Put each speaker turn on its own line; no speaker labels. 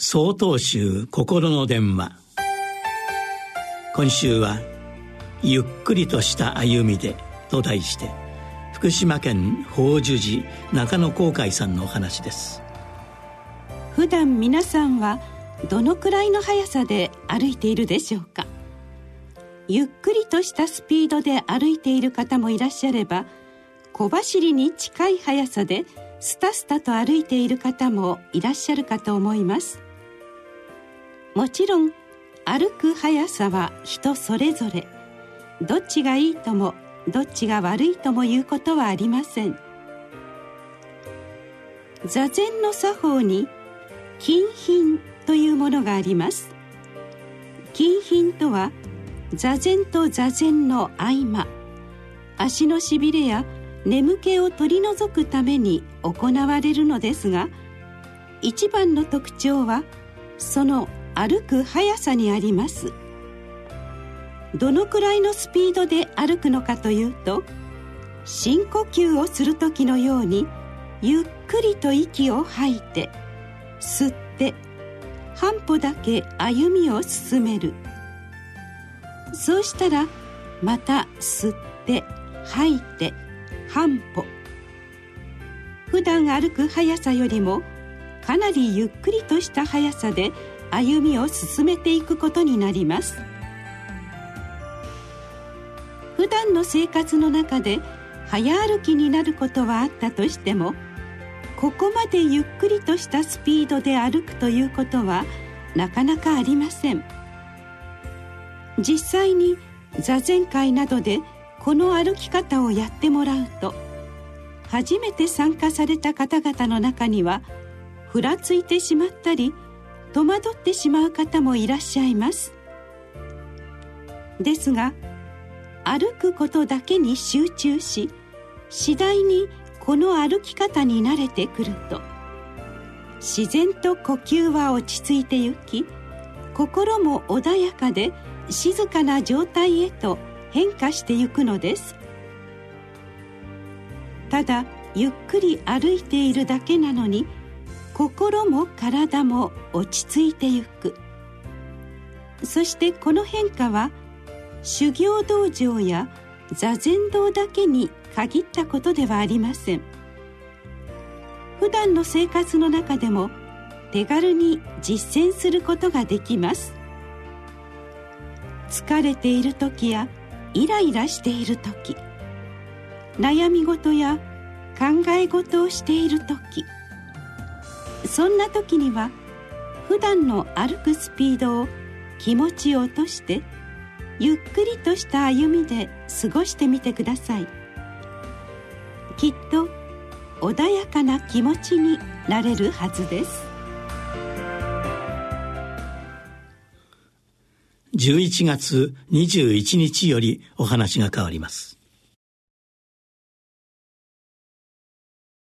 総統集心の電話。今週は「ゆっくりとした歩みで」と題して福島県法寿寺中野航海さんのお話です。
普段皆さんはどのくらいの速さで歩いているでしょうか？ゆっくりとしたスピードで歩いている方もいらっしゃれば小走りに近い速さでスタスタと歩いている方もいらっしゃるかと思います。もちろん歩く速さは人それぞれ。どっちがいいともどっちが悪いとも言うことはありません。座禅の作法に金品というものがあります。金品とは座禅と座禅の合間。足のしびれや眠気を取り除くために行われるのですが一番の特徴はその歩く速さにあります。どのくらいのスピードで歩くのかというと深呼吸をする時のようにゆっくりと息を吐いて吸って半歩だけ歩みを進める。そうしたらまた吸って吐いて半歩。普段歩く速さよりもかなりゆっくりとした速さで歩みを進めていくことになります。普段の生活の中で早歩きになることはあったとしてもここまでゆっくりとしたスピードで歩くということはなかなかありません。実際に座禅会などでこの歩き方をやってもらうと初めて参加された方々の中にはふらついてしまったり戸惑ってしまう方もいらっしゃいます。ですが歩くことだけに集中し次第にこの歩き方に慣れてくると自然と呼吸は落ち着いてゆき心も穏やかで静かな状態へと変化してゆくのです。ただゆっくり歩いているだけなのに心も体も落ち着いてゆく。そしてこの変化は修行道場や座禅道だけに限ったことではありません。普段の生活の中でも手軽に実践することができます。疲れている時やイライラしている時。悩み事や考え事をしている時。そんな時には普段の歩くスピードを気持ちを落としてゆっくりとした歩みで過ごしてみてください。きっと穏やかな気持ちになれるはずです。
11月21日よりお話が変わります。